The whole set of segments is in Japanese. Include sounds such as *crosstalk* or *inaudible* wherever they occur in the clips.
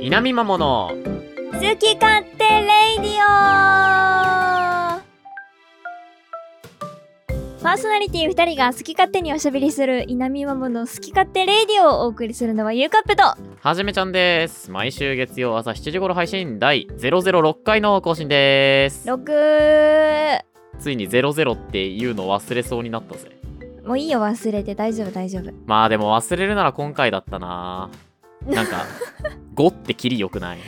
稲見まもの好き勝手レイディオ。パーソナリティ2人が好き勝手におしゃべりする稲見マモの好き勝手レイディオをお送りするのはゆうカッピと。はじめちゃんです。毎週月曜朝7時頃配信第006回の更新です。6ついに00っていうの忘れそうになったぜもういいよ忘れて。大丈夫大丈夫。まあでも忘れるなら今回だったな。なんか *laughs* 5ってキリよくない？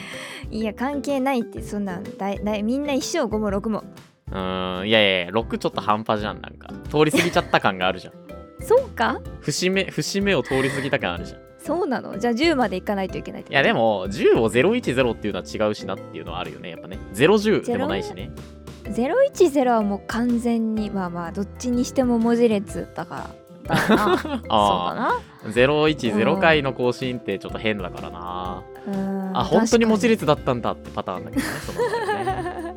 いや関係ないってそんなん。だいだいみんな一生5も6もうーんいやいやいや6ちょっと半端じゃんなんか。通り過ぎちゃった感があるじゃん。そうか？節目節目を通り過ぎた感あるじゃん。いそうなの？じゃあ10までいかないといけないってやでも10を010っていうのは違うしなっていうのはあるよねやっぱね。010でもないしね。010はもう完全にまあまあどっちにしても文字列だからだな。*laughs* そうだあなあ010回の更新ってちょっと変だからな。うーん。あ本当に文字列列だったんだってパターンだけどねそのね。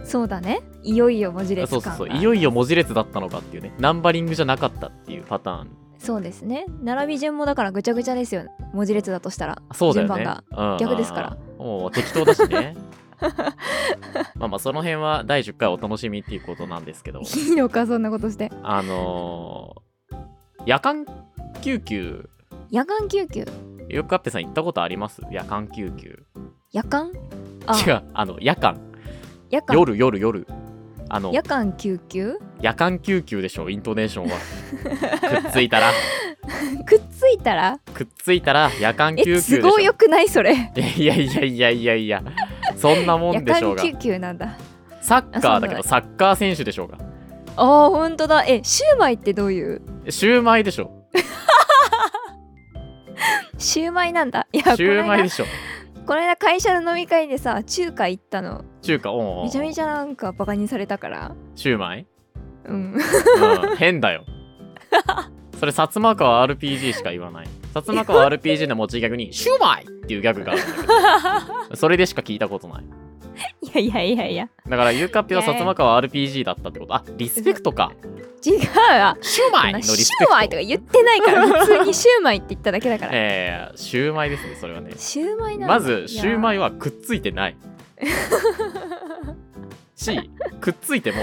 *laughs* そうだね。いよいよ文字列そうそうそう。いよいよ文字列だったのかっていうね。ナンバリングじゃなかったっていうパターンそうですね。並び順もだからぐちゃぐちゃですよ文字列だとしたら。そうだよね。順番うん逆ですから。もう適当だしね。*laughs* まあまあその辺は第10回お楽しみっていうことなんですけど。いいのかそんなことして。あのー夜間救急。夜間救急？よくあってさん行ったことあります？夜間救急。夜間？あ。違うあの夜間。夜間。夜夜夜あの夜間救急？夜間救急でしょイントネーションは。くっついたら。*laughs* くっついたら？くっついたら夜間救急えでしょ都合よくないそれ。いやいやいやいやいや。そんなもん夜でしょうが。間救急なんだ。サッカーだけどサッカー選手でしょうが。あーほんとだ。えシューマイってどういう？シューマイでしょ *laughs* シューマイなんだ。いやシューマイでしょこの間会社の飲み会でさ中華行ったの。中華おめちゃめちゃなんかバカにされたから。シューマイ、うん。うん、変だよ。*laughs* それ薩摩川 RPG しか言わない。薩摩川 RPG の持ちギャグに「シューマイ!」っていうギャグがある *laughs* それでしか聞いたことない *laughs* いやいやいやいや。だからユーカッピは薩摩川 RPG だったってこと？あリスペクトか。違うわ。シューマイのリシスペクト。ューマイとか言ってないから普通にシューマイって言っただけだから、*laughs* えー、シューマイですねそれはね。シューマイなまずシューマイははくっついてない。しくっついても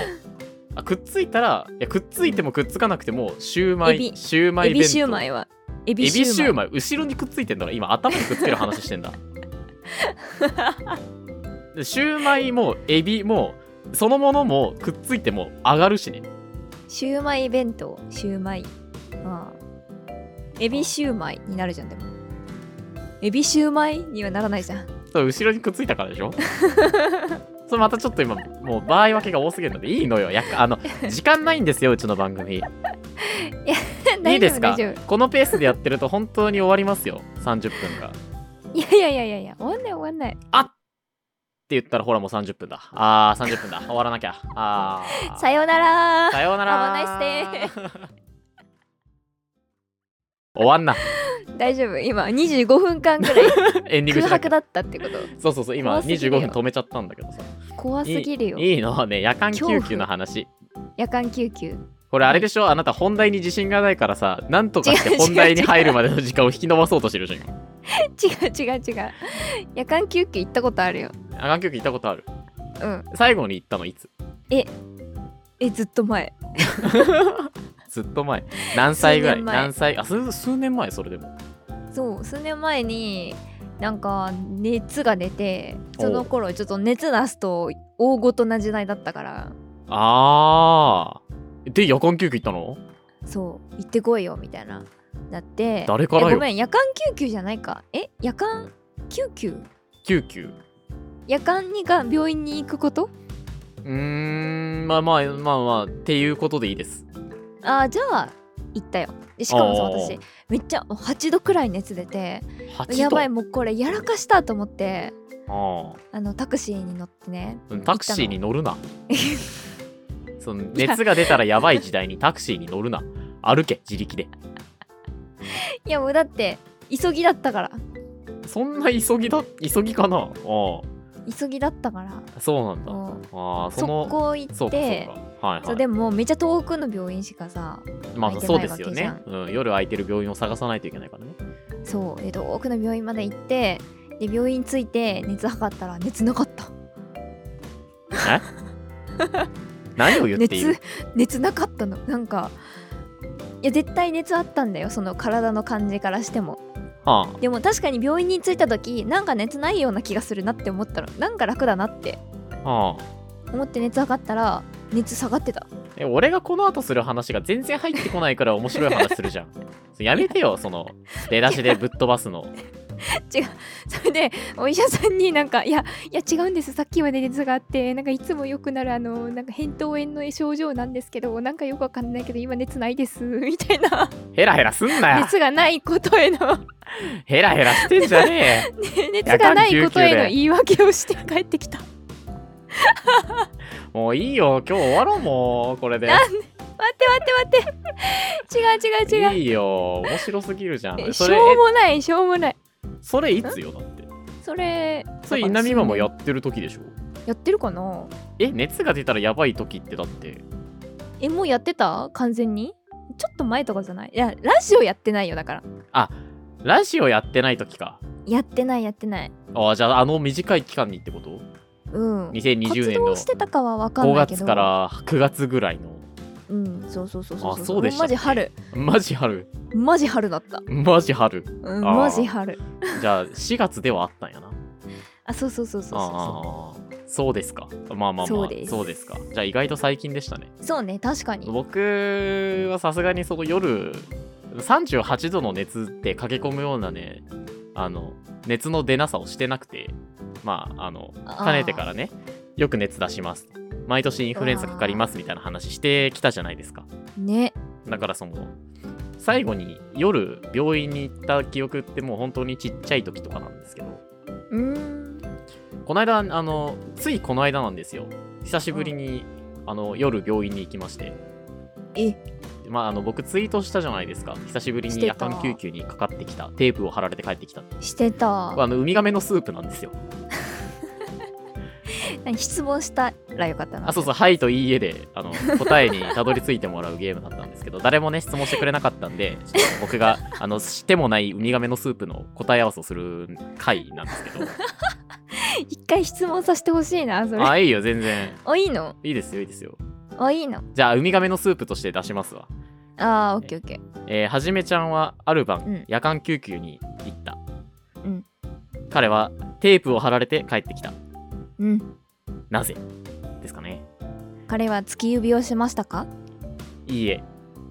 あくっついたらいやくっついてもくっつかなくてもシューマイシューマイ弁当。エビシューマイは。エエビビシューマイ。後ろにくっついてんだから今頭にくっつける話してんだ。で *laughs* シューマイもエビもそのものもくっついても上がるしね。シューマイ弁当？シューマイ。ああエビシューマイになるじゃんでも。エビシューマイにはならないじゃん。そう後ろにくっついたからでしょ？*laughs* それまたちょっと今もう場合分けが多すぎるのでいいのよ。やっあの *laughs* 時間ないんですようちの番組。い *laughs* いですか？このペースでやってると本当に終わりますよ30分が。いやいやいやいやいや終わんない終わんない。って言ったらほらもう30分だ。あー30分だ。*laughs* 終わらなきゃ。あー。さようなら。さようなら。*laughs* 終わんな。大丈夫。今25分間ぐらい *laughs* エンディング空白だったってこと。そうそうそう。今25怖すぎるよ。分止めちゃったんだけどさ。怖すぎるよ。いいの？ね夜間救急の話。夜間救急これあれでしょ？あなた本題に自信がないからさなんとかして本題に入るまでの時間を引き延ばそうとしてるじゃん。今違う違う違う。夜間救急行ったことあるよ。夜間救急行ったことある？うん。最後に行ったのいつ？えずっと前。*laughs* ずっと前。何歳ぐらい？何歳？あ数数年前それでも。そう数年前になんか熱が出てその頃ちょっと熱出すと大ごとな時代だったから。あーで夜間救急行ったの？そう。行ってこいよみたいな。だって。誰からよ？えごめん夜間救急じゃないか。え夜間救急？救急。夜間にが病院に行くこと？うーんまあまあまあまあっていうことでいいです。あーじゃあ行ったよ。でしかもさ私めっちゃ8度くらい熱出て8度？やばいもうこれやらかしたと思って。ああのタクシーに乗ってねあタクシーに乗るな *laughs* その熱が出たらやばい時代にタクシーに乗るな。歩け自力で。いやもうだって急ぎだったから。そんな急ぎだ急ぎかな？ああ。急ぎだったから。そうなんだ。もああうその速攻行ってはいはい。そうでもめっちゃ遠くの病院しかさまあそうですよね。うん、夜空いてる病院を探さないといけないからね。そう。で遠くの病院まで行ってで病院着いて熱測ったら熱なかった。え？*laughs* 何を言っている？熱熱なかったの？なんかいや絶対熱あったんだよ。その体の感じからしても。はでも確かに病院に着いた時なんか熱ないような気がするなって思ったの。なんか楽だなって。あはあ。思って熱測ったら熱下がってた。え俺がこの後する話が全然入ってこないから面白い話するじゃん。*laughs* やめてよその出だしでぶっ飛ばすの *laughs* それでお医者さんになんか「いやいや違うんです。さっきまで熱があってなんかいつもよくなるあのなんか扁桃炎の症状なんですけどなんかよくわかんないけど今熱ないです」*laughs* みたいな。ヘラヘラすんなよ熱がないことへの。*laughs* ヘラヘラしてんじゃねえ。熱がないことへの言い訳をして帰ってきた。もういいよ。今日終わろうもうこれで。待って待って待って。違う違う違う。いいよ。面白すぎるじゃん。えしょうもないしょうもない。えそれいつよだって。それそれ稲見マもや数ってる時でしょ？年やってるかな？え熱が出たらやばい時ってだって。えもうやってた？完全に？ちょっと前とかじゃない？いやラジオやってないよだから。ラジオやってない時か。やってないやってない。あじゃああの短い期間にってこと？うん。2020活年の。動してたかは分かん5ないけど。月から9月ぐらいの。うんそうそうそうそうあそうでしたっけ？マジ春。マジ春。マジ春だった。マジ春。うんあー。マジ春。じゃあ4月ではあったんやな。あそうそうそうそうそうそああそうですか。まあまあまあ。そうです。そうですか。じゃあ意外と最近でしたね。うそうね確かに。僕はさすがにその夜38度の熱って駆け込むようなねあの熱の出なさをしてなくてまああのあー。かねてからねよく熱出します。毎年インフルエンザかかりますみたいな話してきたじゃないですか。ね。だからその最後に夜病院に行った記憶ってもう本当にちっちゃい時とかなんですけど。うーん。この間あのついこの間なんですよ。久しぶりに、あの夜病院に行きまして。え。まああの僕ツイートしたじゃないですか。久しぶりに夜間救急にかかってきた。テープを貼られて帰ってきたしてた。あのウミガメのスープなんですよ。何 *laughs* 質問したらよかったなあそうそう「はい」と「いいえ」であの答えにたどり着いてもらうゲームだったんですけど誰もね質問してくれなかったんで僕があのしてもないウミガメのスープの答え合わせをする回なんですけど。*laughs* 一回質問させてほしいなそれ。ああいいよ全然。いいの？いいですよいいですよ。あいいの？じゃあウミガメのスープとして出しますわ。あーオッケーオッケー。えーはじめちゃんはある晩、うん。夜間救急に行った、うん。彼はテープを貼られて帰ってきたうん。なぜ？ですかね。彼は突き指をしましたか？いいえ。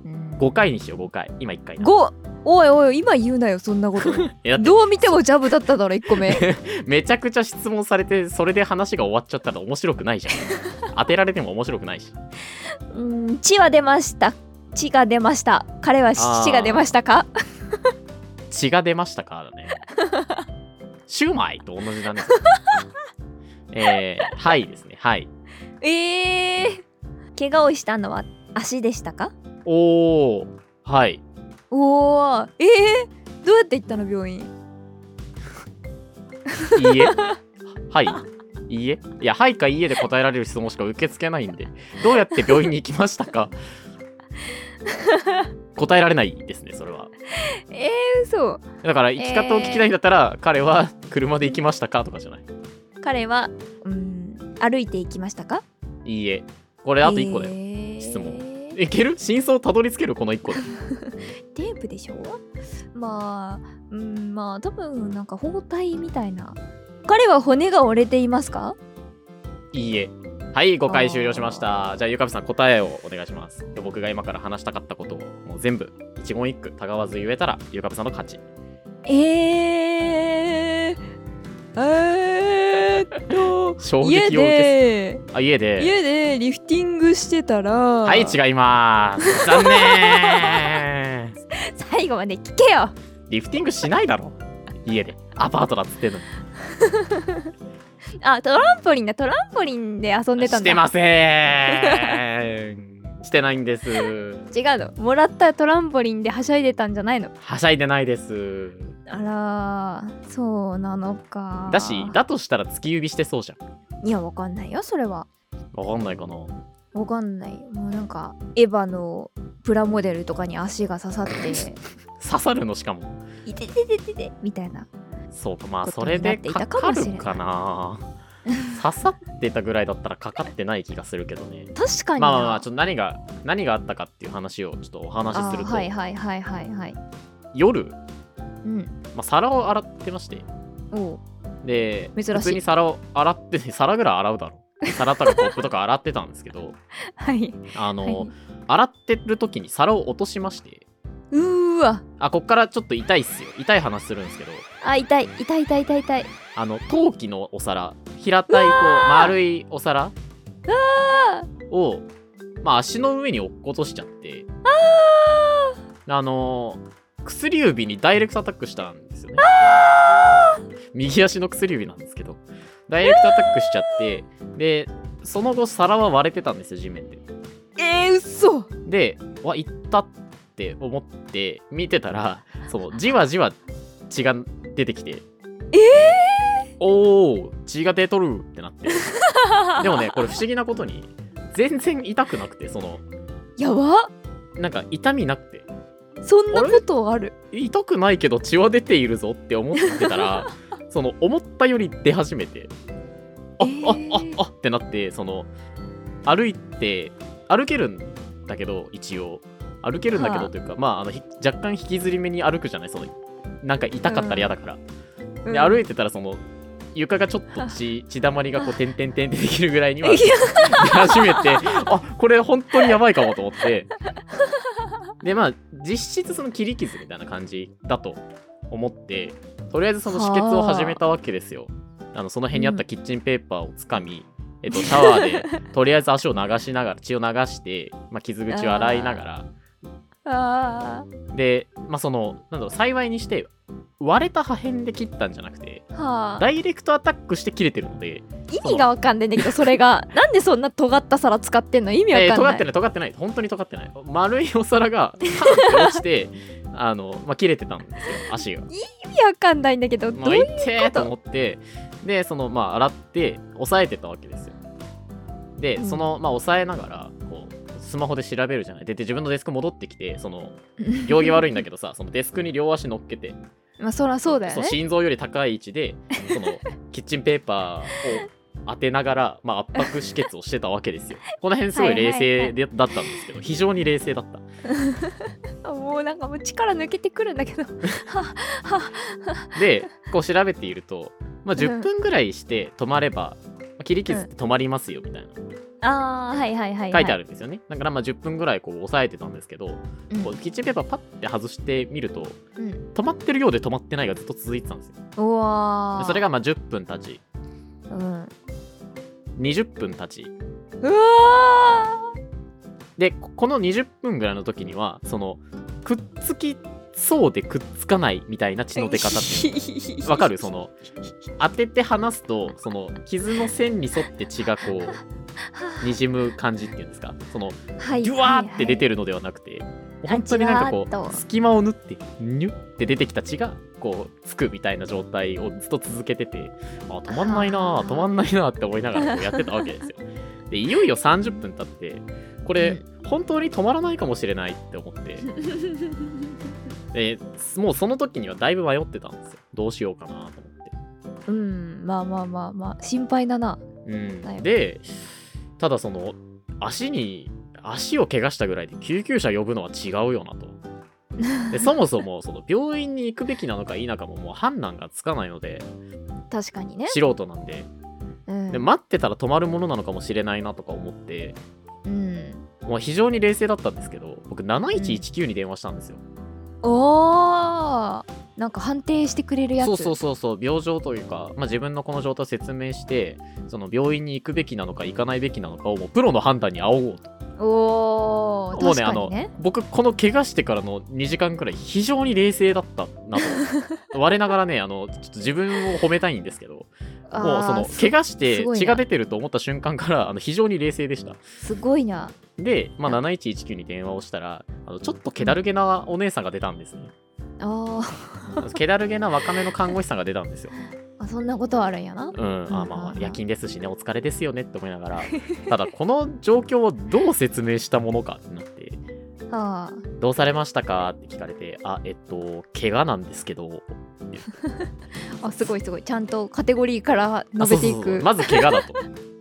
うん。5回にしよう5回。今1回な5おいおい今言うなよそんなこと。*laughs* どう見てもジャブだっただろ1個目。*laughs* めちゃくちゃ質問されてそれで話が終わっちゃったら面白くないじゃん。*laughs* 当てられても面白くないし。うん血は出ました。血が出ました。彼は血が出ましたか？血が出ましたかだね。シューマイと同じだねえー、はいですね。はい。えー、怪我をしたのは足でしたか？おー。はい。おー。えー、どうやって行ったの病院？いいえ。はい。いいえ。いやはいかいいえで答えられる質問しか受け付けないんで。どうやって病院に行きましたか？答えられないですねそれは。えー、嘘。だから生き方を聞きたいんだったら、彼は車で行きましたか？とかじゃない彼はうん歩いて行きましたか？いいえ。これあと1個だよ、えー。質問。いける？真相たどり着けるこの1個で *laughs* テープでしょ？まあうんまあ多分なんか包帯みたいな。彼は骨が折れていますか？いいえ。はい5回終了しました。じゃあゆかみさん答えをお願いします。で僕が今から話したかったことをもう全部一言一句たがわず言えたらゆかみさんの勝ち。えー、えー、っと衝家撃を受けで。あ家で。家でリフティングしてたら。はい違います。残念。*laughs* 最後まで聞けよ。リフティングしないだろ。家で。アパートだっつってんのに。あトランポリンだ。トランポリンで遊んでたんだ。してませんしてないんです。違うの。もらったトランポリンではしゃいでたんじゃないの？はしゃいでないです。あらーそうなのか。だしだとしたら突き指してそうじゃん。いやわかんないよそれは。わかんないかな。わかんない。よもうなんかエヴァのプラモデルとかに足が刺さって。*laughs* 刺さるのしかも。いてててててみたいな。そうかまあそれでかかるかな *laughs* 刺さってたぐらいだったらかかってない気がするけどね。確かにまあまあまあなちょっと何が何があったかっていう話をちょっとお話しすると、あはいはいはいはいはい。夜、うん。まあ、皿を洗ってまして。おう。で珍しい。普通に皿を洗って *laughs* 皿ぐらい洗うだろ皿とかコップとか洗ってたんですけど。*laughs* はい。あの、はい。洗ってる時に皿を落としまして。うーわ。あこっからちょっと痛いっすよ。痛い話するんですけどあ痛い痛い痛い痛い痛い。あの陶器のお皿。平たいこう丸いお皿を、まあ、足の上に落っことしちゃって。あの薬指にダイレクトアタックしたんですよね。右足の薬指なんですけど。ダイレクトアタックしちゃって。でその後皿は割れてたんですよ地面で。えー、うっそでわいったって思って見てたらそのじわじわ血が出てきて。えおお血が出とるってなって。*laughs* でもねこれ不思議なことに全然痛くなくてそのー、やば。なんか痛みなくて。そんなことある？痛くないけど血は出ているぞって思ってたら *laughs* その思ったより出始めてあ、えー。あああってなってその歩いて歩けるんだけど一応。歩けるんだけはあどというか、まああのひ若干引きずり目に歩くじゃない？そのなんか痛かったら嫌だから、うん。で歩いてたらその床がちょっと血 *laughs* 血だまりがこう点々点ってできるぐらいにはいや。出始めてあこれ本当にやばいかもと思って。でまあ実質その切り傷みたいな感じだと思ってとりあえずその止血を始めたわけですよ。あのその辺にあったキッチンペーパーをつかみ、えっと、シャワーでとりあえず足を流しながら血を流して、まあ、傷口を洗いながらあで、まあ、そのなんだろう幸いにして割れた破片で切ったんじゃなくてーはあ。ダイレクトアタックして切れてるので、意味がわかんないんだけどそれが。なんでそんな尖った皿使ってんの？意味わえーかんない、尖ってない尖ってない。本当に尖ってない。丸いお皿がパンって落ちて *laughs* あの、まあ、切れてたんですよ足が。意味わかんないんだけどどもうういてーと思ってでそのまあ洗って押さえてたわけですよ。でうん。そのまあ押さえながらこうスマホで調べるじゃない。でで自分のデスク戻ってきてその行儀悪いんだけどさそのデスクに両足乗っけて。まあそらそうだよね。心臓より高い位置でその *laughs* キッチンペーパーを当てながら、まあ、圧迫止血をしてたわけですよ。*laughs* この辺すごい冷静でだったんですけど非常に冷静だった。*laughs* もうなんかもう力抜けてくるんだけど。でこう調べていると、まあ、10分ぐらいして止まれば、まあ切り傷って止まりますよみたいな。あーはいはいはい、はい、書いてあるんですよね。だからまあ10分ぐらいこう押さえてたんですけど、うん。こうキッチンペーパーパッて外してみるとうん。止まってるようで止まってないがずっと続いてたんですよ。うわそれがまあ10分経ち。うん。20分経ち。うわでここの20分ぐらいの時にはそのくっつきそうでくっつかないみたいな血の出方っててわかる？その当てて離すとその傷の線に沿って血がこうにじむ感じっていうんですか？そのはいデュワーって出てるのではなくて、本当になんかこう隙間を縫ってニュッて出てきた血がこうつくみたいな状態をずっと続けててあ止まんないな止まんないなあって思いながらこうやってたわけですよ。でいよいよ30分経ってこれ、本当に止まらないかもしれないって思ってでもうその時にはだいぶ迷ってたんですよ。どうしようかなと思って。うんまあまあまあまあ心配だな。うん。でただその足に足を怪我したぐらいで救急車呼ぶのは違うよなと。*laughs* でそもそもその病院に行くべきなのか否かももう判断がつかないので確かにね、素人なんで。うん、で待ってたら止まるものなのかもしれないなとか思ってうん。もう非常に冷静だったんですけど僕7119に電話したんですよ、お哦。なんか判定してくれるやつ。そうそうそうそう病状というか、まあ、自分のこの状態を説明してその病院に行くべきなのか行かないべきなのかをもうプロの判断に仰ごうと。おーもうねあの僕この怪我してからの2時間くらい非常に冷静だったなと *laughs* 我ながらねあのちょっと自分を褒めたいんですけどもうその怪我して血が出てると思った瞬間からあの非常に冷静でした。すごいな。で、まあ、あ7119に電話をしたらあのちょっと気だるげなお姉さんが出たんですねあー。気だるげな若めの看護師さんが出たんですよ。*laughs* あそんなことあるんやな。うん、あまあ夜勤ですしねお疲れですよねって思いながら。ただこの状況をどう説明したものかってなって。あ。どうされましたかって聞かれてあえっと怪我なんですけど。ー *laughs* あすごいすごい。ちゃんとカテゴリーからあ述べていく。そうそうそう。まず怪我だと *laughs*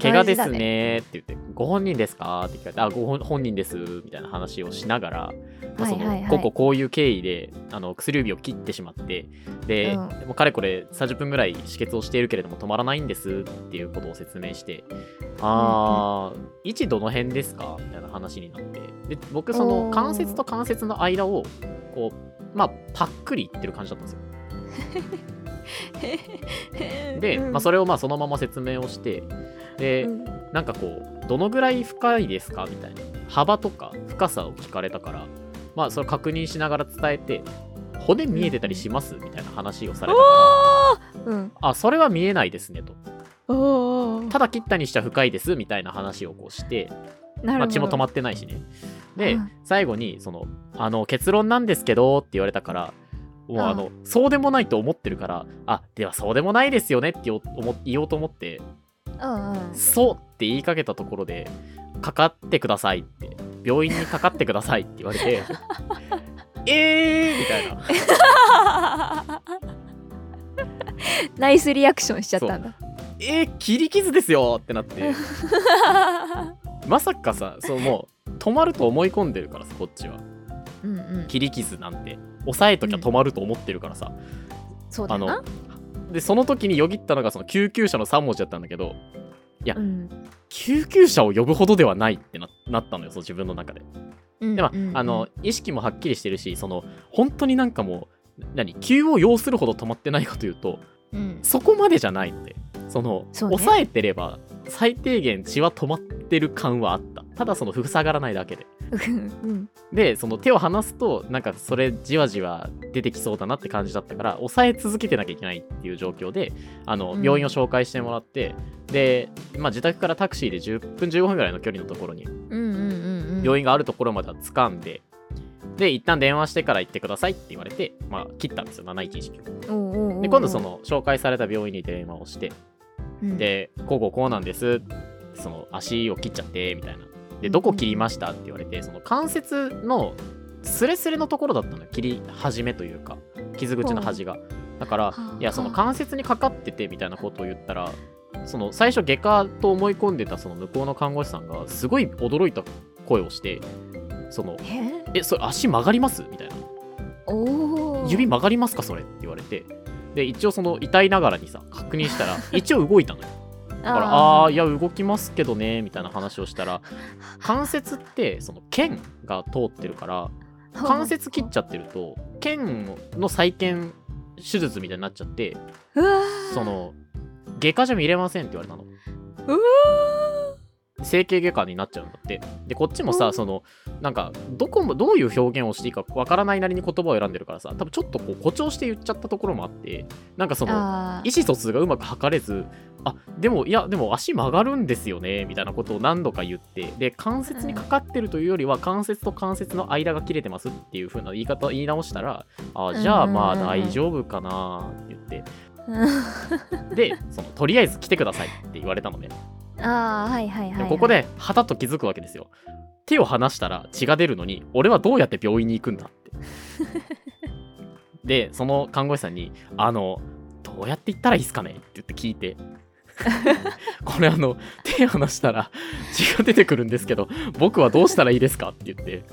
怪我ですね。ねって言ってご本人ですか？って聞かれてあご本本人ですみたいな話をしながら、まあそのこうこうこういう経緯であの薬指を切ってしまってで、うん。もうかれこれ30分ぐらい止血をしているけれども止まらないんですっていうことを説明してあー、位置どの辺ですか？みたいな話になってで僕その関節と関節の間をこうまあパックリいってる感じだったんですよ *laughs* で、うん。まあ、それをまあそのまま説明をしてで、うん。なんかこうどのぐらい深いですかみたいな。幅とか深さを聞かれたからまあそれ確認しながら伝えて骨見えてたりしますみたいな話をされたからうん。あそれは見えないですねと。ただ切ったにしては深いですみたいな話をこうして、まあ、血も止まってないしね。でうん。最後にそのあの結論なんですけどって言われたからもううん。あのそうでもないと思ってるからあではそうでもないですよねって言おうと思ってそうって言いかけたところでかかってくださいって病院にかかってくださいって言われて *laughs* えーみたいな。*laughs* ナイスリアクションしちゃったんだ。えー、切り傷ですよってなって。*laughs* まさかさそうもう止まると思い込んでるからさこっちは。うんうん。切り傷なんて押さえときゃ止まると思ってるからさ、あそうだよな。のでその時によぎったのがその救急車の3文字だったんだけどうん。救急車を呼ぶほどではないってななったのよそう自分の中で。うんでも、あの意識もはっきりしてるしその本当になんかもう何急を要するほど止まってないかというとうん。そこまでじゃないのでそのね。抑えてれば最低限血は止まってる感はあった。ただその塞がらないだけでうん。でその手を離すとなんかそれじわじわ出てきそうだなって感じだったから抑え続けてなきゃいけないっていう状況であのうん。病院を紹介してもらって、で、まあ、自宅からタクシーで10分15分ぐらいの距離のところにうんうんうんうん。病院があるところまでは掴んで、で一旦電話してから行ってくださいって言われて、まあ、切ったんですよ7119おうおうおうおう。で今度その紹介された病院に電話をしてうん。でこうこうこうなんですその足を切っちゃってみたいなでどこ切りましたって言われてその関節のスレスレのところだったのよ切り始めというか傷口の端が。だからはあいやその関節にかかっててみたいなことを言ったらその最初外科と思い込んでたその向こうの看護師さんがすごい驚いた声をしてそのええそれ足曲がります？みたいな。指曲がりますか？それって言われて。で一応その痛いながらにさ確認したら *laughs* 一応動いたのよだからああーいや動きますけどねみたいな話をしたら *laughs* 関節ってその腱が通ってるから関節切っちゃってると腱の再建手術みたいになっちゃってその外科じゃ見れませんって言われたの。うわ整形外科になっちゃうんだって。でこっちもさそのなんかどこもどういう表現をしていいかわからないなりに言葉を選んでるからさ多分ちょっとこう誇張して言っちゃったところもあってなんかそのあ意思疎通がうまく図れずあでもいやでも足曲がるんですよねみたいなことを何度か言ってで関節にかかってるというよりは関節と関節の間が切れてますっていう風な言い方を言い直したらあじゃあまあ大丈夫かなって言って。ーでそのとりあえず来てくださいって言われたのね。あーはいはいはい、はい、でここではたっと気づくわけですよ。手を離したら血が出るのに俺はどうやって病院に行くんだって。でその看護師さんに「あのどうやって行ったらいいですかね?」って言って聞いて。これあの手離したら血が出てくるんですけど僕はどうしたらいいですかって言って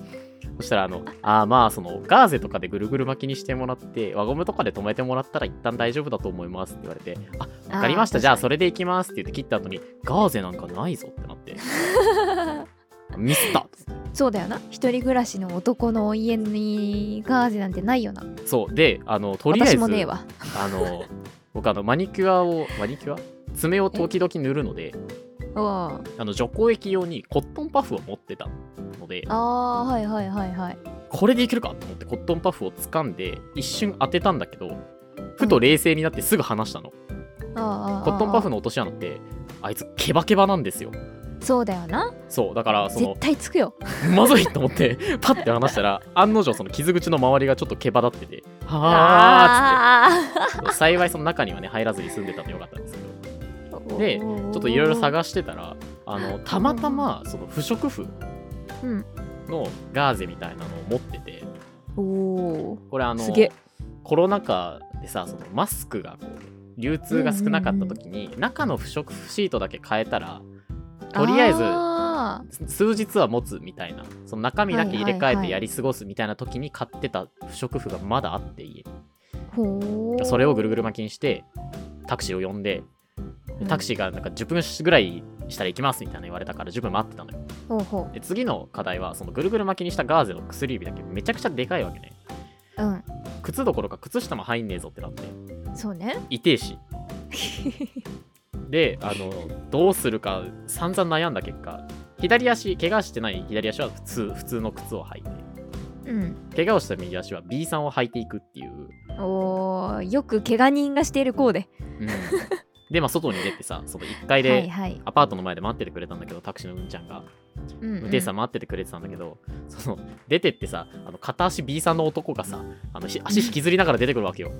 そしたらあのあーまあそのガーゼとかでぐるぐる巻きにしてもらって輪ゴムとかで止めてもらったら一旦大丈夫だと思いますって言われてあわかりました。じゃあそれで行きますって言って切った後にガーゼなんかないぞってなって。*laughs* ミスった。そうだよな。一人暮らしの男の家にガーゼなんてないよな。そう。であのとりあえず私もねえわ。あの僕あのマニキュアをマニキュア？爪を時々塗るのであの除光液用にコットンパフを持ってたのであーはいはいはいはい。これでいけるかと思ってコットンパフを掴んで一瞬当てたんだけどふと冷静になってすぐ離したの、コットンパフのの落とし穴ってあいつケバケバなんですよ。そうだよな。そうだからその絶対つくよ。*laughs* まずいと思ってパッて離したら案の定その傷口の周りがちょっと毛羽立っててはあーっつって。幸いその中にはね入らずに住んでたんでよかったんですけど。ーでちょっといろいろ探してたらあのたまたまその不織布うん。のガーゼみたいなのを持ってて。おおこれあのすげえ。コロナ禍でさそのマスクがこう流通が少なかった時に、中の不織布シートだけ変えたらとりあえずあ数日は持つみたいなその中身だけ入れ替えはいはいはいてやり過ごすみたいな時に買ってた不織布がまだあって家に。ーほー。それをぐるぐる巻きにしてタクシーを呼んででタクシーがなんか10分ぐらいしたら行きますみたいな言われたから10分待ってたのよ。ほうほで次の課題はそのぐるぐる巻きにしたガーゼの薬指だけめちゃくちゃでかいわけね。ううん。靴どころか靴下も入んねえぞってなって。そうね。痛えし。であのどうするか散々悩んだ結果左足怪我してない左足は普通普通の靴を履いて。うん。怪我をした右足は B さんを履いていくっていう、おーよく怪我人がしているコーデうんでまあ外に出てさその1階はいではい。アパートの前で待っててくれたんだけどタクシーのうんちゃんが。うんうん。運転手さん待っててくれてたんだけど、*laughs* その出てってさあの片足 B さんの男がさあのひ足引きずりながら出てくるわけよ。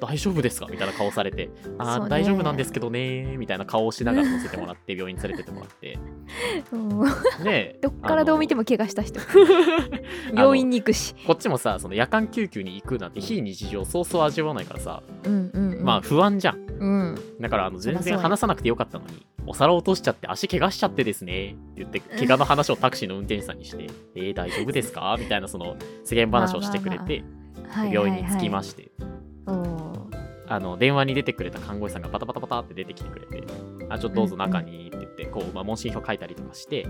大丈夫ですか？みたいな顔されて。あー、そうね。大丈夫なんですけどねー。みたいな顔をしながら乗せてもらって病院に連れてってもらって。*laughs* う。んで *laughs* どっからどう見ても怪我した人。病院に行くし。こっちもさその夜間救急に行くなんて非日常そうそう味わわないからさ、うんうんうん。まあ不安じゃんうん。だからあの全然話さなくてよかったのにお皿落としちゃって足怪我しちゃってですねって言って怪我の話をタクシーの運転手さんにしてえー、大丈夫ですか？*laughs* みたいなその世間話をしてくれてはい病院に着きまししてあの電話に出てくれた看護師さんがパタパタパタって出てきてくれてあちょっとどうぞ中にって言ってこう、まあ、問診票書いたりとかして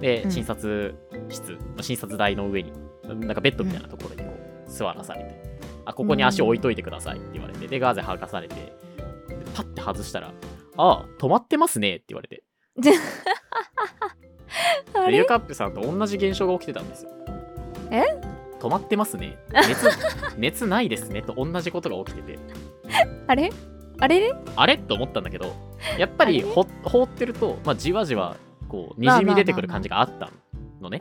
でうん。診察室、まあ診察台の上になんかベッドみたいなところにこう座らされて、あここに足置いといてくださいって言われてでガーゼ剥がされてでパッて外したらああ止まってますねって言われて。ゆかっぺさんと同じ現象が起きてたんですよ。え？止まってますね。熱 *laughs* 熱ないですねと同じことが起きてて。あれ？あれ？れあれ？と思ったんだけどやっぱり放ってると、まあ、じわじわこうにじみ出てくる感じがあったのね。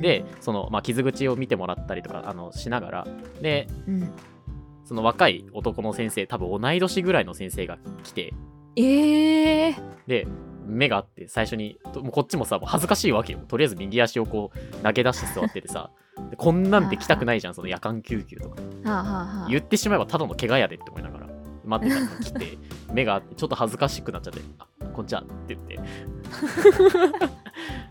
でその、まあ、傷口を見てもらったりとかあのしながら。でうんその若い男の先生多分同い年ぐらいの先生が来てええで目があって最初にともうこっちもさもう恥ずかしいわけよ。とりあえず右足をこう投げ出して座っててさ。でこんなんで来たくないじゃんその夜間救急とか。はあはあはあ。言ってしまえばただの怪我やでって思いながら待ってたのに来て *laughs* 目があってちょっと恥ずかしくなっちゃって「あこんにちは」って言って。*laughs*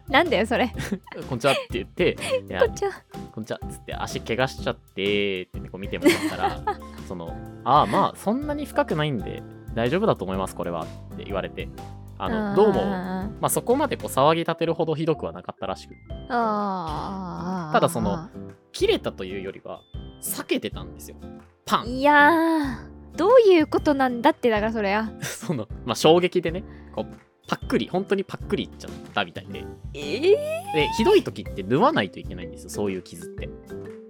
なんだよそれ「*laughs* こんにちは」って言って「いやこっちは。こんにちは」っつって足怪我しちゃってって、ね、こう見てもらったらその「ああまあそんなに深くないんで大丈夫だと思いますこれは」って言われてあのどうもあまあそこまでこう騒ぎ立てるほどひどくはなかったらしく。ただその切れたというよりは避けてたんですよ。パン。いやーどういうことなんだってだからそれや *laughs* その、まあ、衝撃でねこうパックリ本当にパックリいっちゃったみたいで。ええでひどい時って縫わないといけないんですよそういう傷って。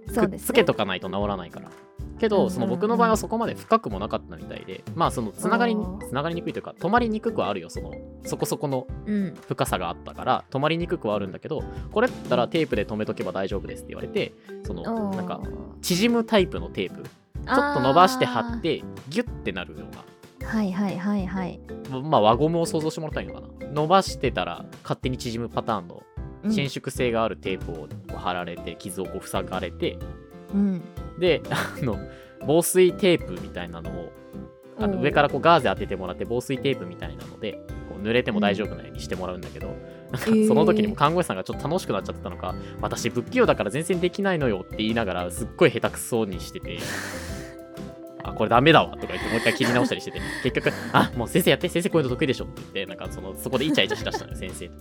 そうです、ね、くっつけとかないと治らないから。けどその僕の場合はそこまで深くもなかったみたいでまあそのつながりつながりにくいというか止まりにくくはあるよそのそこそこのうん深さがあったから止まりにくくはあるんだけどこれだったらテープで止めとけば大丈夫ですって言われてそのなんか縮むタイプのテープちょっと伸ばして貼ってギュッてなるような。はいはいはいはい。まあ輪ゴムを想像してもらったらいいのかな。伸ばしてたら勝手に縮むパターンのうん。伸縮性があるテープを貼られて傷をこう塞がれてうん。であの防水テープみたいなのをあの上からこうガーゼ当ててもらって防水テープみたいなのでこう濡れても大丈夫なようにしてもらうんだけど、*laughs* その時にも看護師さんがちょっと楽しくなっちゃってたのか私不器用だから全然できないのよって言いながらすっごい下手くそにしてて *laughs* あこれダメだわとか言ってもう一回切り直したりしてて結局あもう先生やって先生こういうの得意でしょって言ってなんかそのそこでイチャイチャしだしたのよ先生と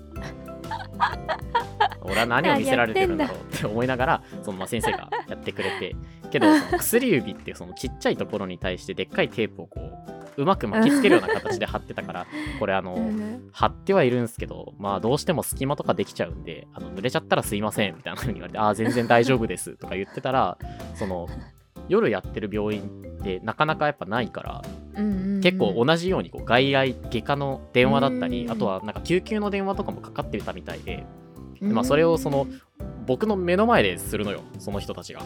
俺は何を見せられてるんだろうって思いながらそのまあ先生がやってくれてけどその薬指ってそのちっちゃいところに対してでっかいテープをこううまく巻きつけるような形で貼ってたから *laughs* これあの、うん貼ってはいるんですけどまあどうしても隙間とかできちゃうんであの濡れちゃったらすいませんみたいな風に言われてああ全然大丈夫ですとか言ってたら *laughs* その夜やってる病院ってなかなかやっぱないからうんうんうん。結構同じようにこう外来外科の電話だったりうんあとはなんか救急の電話とかもかかってたみたいでまあそれをその僕の目の前でするのよその人たちが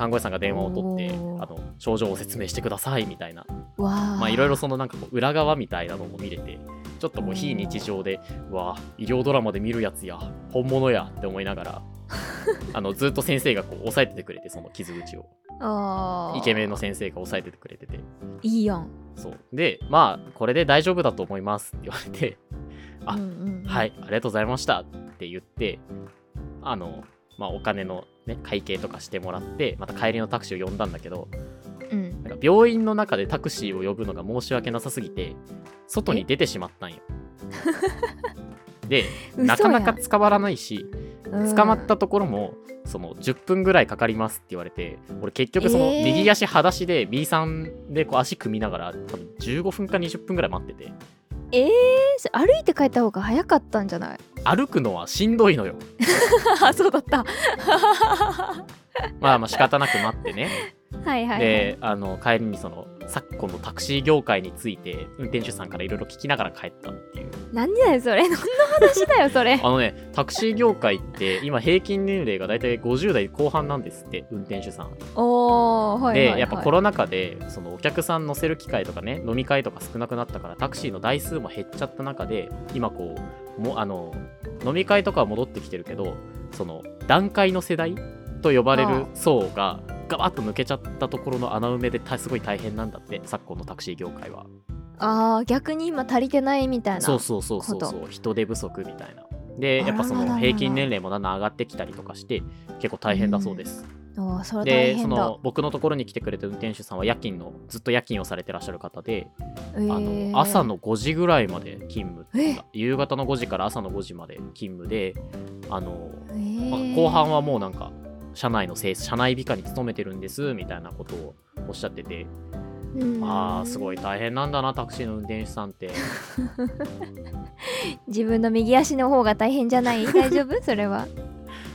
看護師さんが電話を取ってあの症状を説明してくださいみたいな。まあいろいろそのなんかこう裏側みたいなのも見れてちょっとこう非日常でうわあ医療ドラマで見るやつや本物やって思いながら *laughs* あのずっと先生がこう押さえててくれてその傷口を。イケメンの先生が押さえててくれてて。いいやん。そう。でまあこれで大丈夫だと思いますって言われてあうんうんうん。はいありがとうございましたって言ってあのまあお金のね会計とかしてもらってまた帰りのタクシーを呼んだんだけどうん。なんか病院の中でタクシーを呼ぶのが申し訳なさすぎて外に出てしまったんよ。*laughs* でなかなか捕まらないしうん。捕まったところもその10分ぐらいかかりますって言われて俺結局そのえー。右足裸足で B さんでこう足組みながら多分15分か20分ぐらい待っててえー、歩いて帰った方が早かったんじゃない？歩くのはしんどいのよ。*laughs* あそうだった。*laughs* まあまあ仕方なく待ってねはいはい、はい、であの帰りにその昨今のタクシー業界について運転手さんからいろいろ聞きながら帰ったっていう。何だよそれ。何の話だよそれ。*laughs* あのねタクシー業界って今平均年齢がだいたい50代後半なんですって運転手さん。おーはいはい、はい、でやっぱコロナ禍でそのお客さん乗せる機会とかね飲み会とか少なくなったからタクシーの台数も減っちゃった中で今こうもあの飲み会とかは戻ってきてるけどその段階の世代と呼ばれる層がガバッと抜けちゃったところの穴埋めでたすごい大変なんだって昨今のタクシー業界は。あー逆に今足りてないみたいなそうそうそうそうこそう人手不足みたいな。でやっぱその平均年齢もだんだん上がってきたりとかして結構大変だそうです、あーそでその僕のところに来てくれた運転手さんは夜勤のずっと夜勤をされてらっしゃる方で、えー。あの朝の5時ぐらいまで勤務え？夕方の5時から朝の5時まで勤務であの、えー。まあ後半はもうなんか社内のせい社内美化に勤めてるんですみたいなことをおっしゃってて。うん。あーすごい大変なんだなタクシーの運転手さんって。*laughs* 自分の右足の方が大変じゃない？大丈夫？*laughs* それは？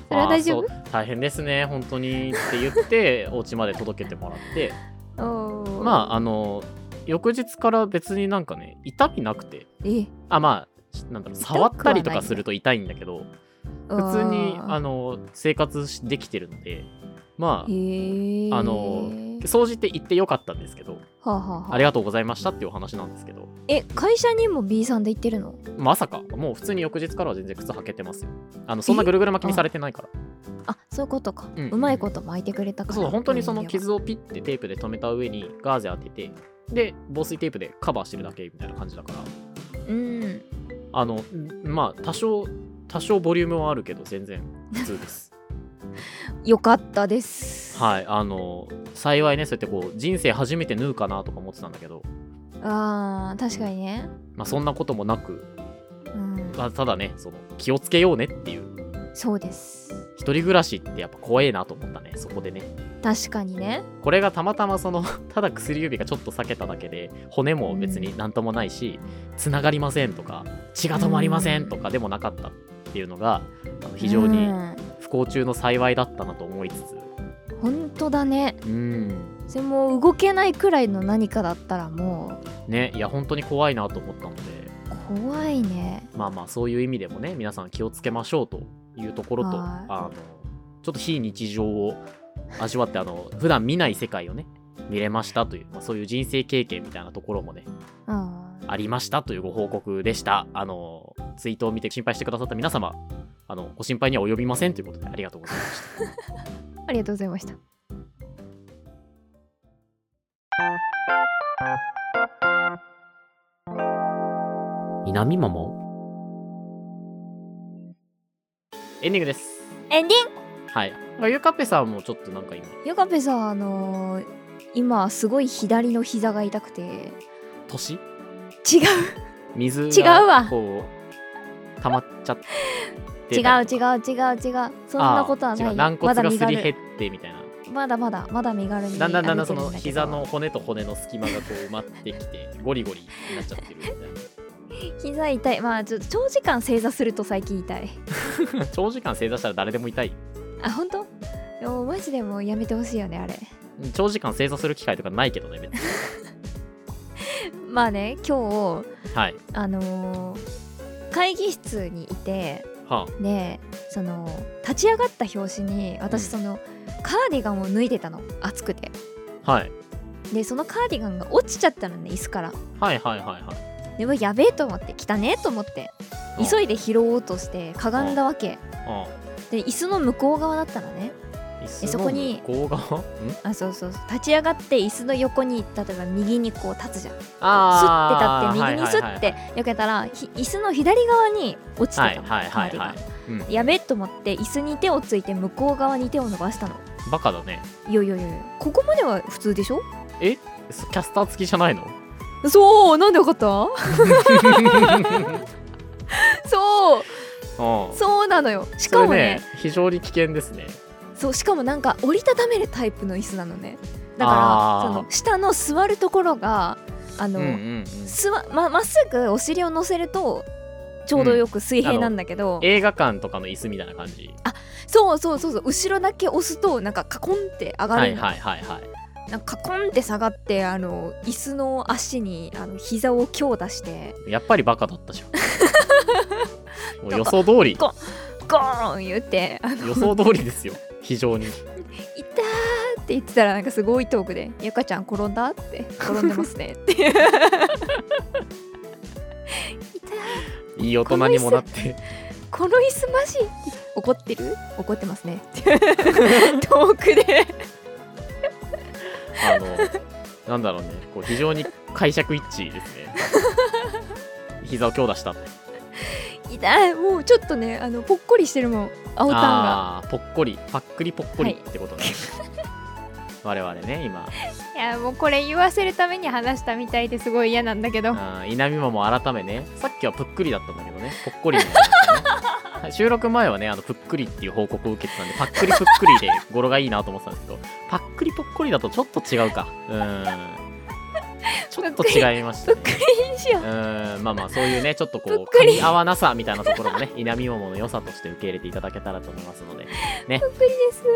それは大丈夫？大変ですね本当にって言って *laughs* お家まで届けてもらって。まああの翌日から別になんかね痛みなくて。え？あまあなんだろう触ったりとかすると痛いんだけど普通にあのの生活しできてるのでまへー。あの総じて行ってよかったんですけどはあ、はあはあ。ありがとうございましたっていうお話なんですけど。え会社にも B さんで行ってるの？まさか。もう普通に翌日からは全然靴履けてますよ。あのそんなぐるぐる巻きにされてないから。あそういうことか、ううん。まいこと巻いてくれたから。そう本当にそのうん傷をピッてテープで留めた上にガーゼ当ててで防水テープでカバーしてるだけみたいな感じだから。うん。あのんまあ多少多少ボリュームはあるけど全然普通です。*laughs* よかったです。はいあの幸いねそうやってこう人生初めて縫うかなとか思ってたんだけど、あー確かにね。まあ、そんなこともなく、うん。まあ、ただねその気をつけようねっていう。そうです。一人暮らしってやっぱ怖えなと思ったねそこでね。確かにね。これがたまたまその *laughs* ただ薬指がちょっと裂けただけで骨も別になんともないしつながりませんとか血が止まりませんとかでもなかった。っていうのがあの非常にうん。不幸中の幸いだったなと思いつつ。本当だね。うん。それも動けないくらいの何かだったらもねいや本当に怖いなと思ったので。う怖いね。まあまあそういう意味でもね皆さん気をつけましょうというところとはい。あのちょっと非日常を味わってあの普段見ない世界をね見れましたという、まあ、そういう人生経験みたいなところもねうん。ありましたというご報告でした。あのツイートを見て心配してくださった皆様あのご心配には及びませんということでありがとうございました。*laughs* ありがとうございました。南桃エンディングです。エンディンはい。ゆかぺさんもちょっとなんか今。グヨカペさんあのー今すごい左の膝が痛くて。違う。年水違うわ。がこう溜まっちゃって違う違う違う違う。そんなことはない。軟骨がすり減ってみたいな。まだまだまだ身軽にだんだんだんだんその膝の骨と骨の隙間がこう埋まってきてゴリゴリになっちゃってるみたい膝痛い。まあちょっと長時間正座すると最近痛い。な *laughs* 長時間正座したら誰でも痛い。あ本当？でもマジでもうやめてほしいよねあれ。長時間正座する機会とかないけどね別に。*laughs* まあね今日はい。あのー会議室にいてはでその立ち上がった拍子に私その、カーディガンを脱いでたの。暑くて。あはい。でそのカーディガンが落ちちゃったのね椅子から。はいはいはいはい。でやべえと思って来たねと思ってうん。急いで拾おうとしてかがんだわけ。で椅子の向こう側だったのねそこにの向こう側？ん？あそうそう。そう立ち上がって椅子の横に例えば右にこう立つじゃん。スッてあ立って右にスッて避けたらひ椅子の左側に落ちてたの、はいはいはいはい、うん、やべえと思って椅子に手をついて向こう側に手を伸ばしたの。バカだね。いやいやいやここまでは普通でしょ？え？そキャスター付きじゃないの？そうなんでわかった？*laughs* そう。うん。そうなのよ。ししかもね非常に危険ですねそうしかもなんか折りたためるタイプの椅子なのね。だからその下の座るところがあの、うんうんうん。ままっすぐお尻を乗せるとちょうどよく水平なんだけど、映画館とかの椅子みたいな感じ。そうそうそうそう。後ろだけ押すとなんかカコンって上がるの、はいはいはいはい。なんかカコンって下がってあの椅子の足にあの膝を強打して。やっぱりバカだったじゃん。*laughs* もう予想通り。ゴーン言って予想通りですよ非常に「いったー」って言ってたらなんかすごいトークで「ゆかちゃん転んだ?」って「転んでますね」って。いう。いたー。いい大人にもなって。この椅子マジ？怒ってる？怒ってますね。っていうトークで。あのなんだろうね。こう非常に解釈一致ですね。*laughs* 膝を強打したって痛いもうちょっとねあのぽっこりしてるもん。青タンが。ぽっこり。パックリぽっこりってことね、*laughs* 我々ね今。いやもうこれ言わせるために話したみたいですごい嫌なんだけど。稲見もも改めね。さっきはぷっくりだったんだけどね。ぽっこりねはい *laughs* 収録前はねあのぷっくりっていう報告を受けてたんでパックリぷっくりで語呂がいいなと思ってたんですけどパックリぽっこりだとちょっと違うか。うーんちょっと違いましたね。う。ーんまあまあそういうねちょっとこう噛み合わなさみたいなところもね稲見桃の良さとして受け入れていただけたらと思いますのでね。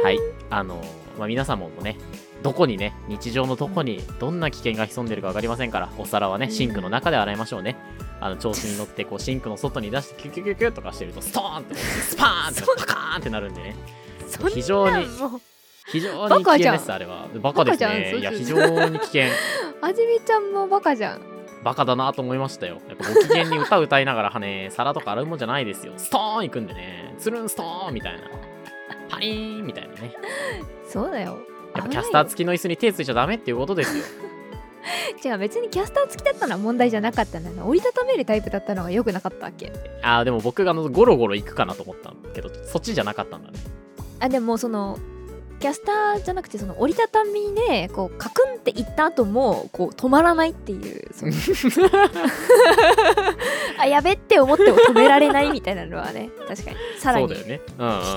はい。あのまあ皆様もねどこにね日常のどこにどんな危険が潜んでるか分かりませんからお皿はねシンクの中で洗いましょうね。あの調子に乗ってこうシンクの外に出してキュキュキュキュとかしてるとストーンってスパーンってパカーンってなるんでね。非常に非常に危険ですあれは。バカですね。いや非常に危険。*laughs* はじめちゃんもバカじゃん。バカだなと思いましたよ。やっぱご機嫌に歌歌いながらはね皿とか洗うもんじゃないですよ。ストーンいくんでね。つるんストーンみたいな。パリーンみたいなね。そうだよ。やっぱキャスター付きの椅子に手ついちゃダメっていうことですよ。じゃあ別にキャスター付きだったのは問題じゃなかったんだな折りたためるタイプだったのが良くなかったわけ。あーでも僕があのゴロゴロ行くかなと思ったけどそっちじゃなかったんだね。あでもそのキャスターじゃなくてその折りたたみでこうカクンっていった後もこう止まらないっていう *laughs* あやべって思っても止められないみたいなのはね確かに。さらに危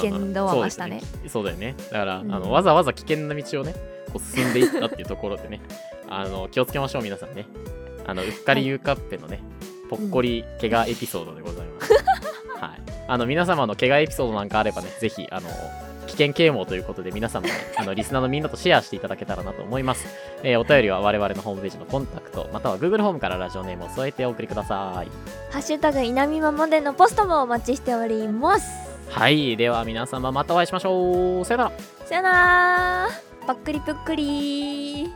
険度は増したね。そうだよね。だから、うん。あのわざわざ危険な道をねこう進んでいったっていうところでね *laughs* あの気をつけましょう皆さんね。あのうっかりゆうかっぺのね、ぽっこり怪我エピソードでございます、*laughs* はい。あの皆様の怪我エピソードなんかあればねぜひあの危険啓蒙ということで皆様ねあのリスナーのみんなとシェアしていただけたらなと思います、えーお便りは我々のホームページのコンタクトまたは Google ホームからラジオネームを添えてお送りください。ハッシュタグいなみままでのポストもお待ちしております。はい。では皆様またお会いしましょう。さよなら。さよなら。ぱっくりぷっくり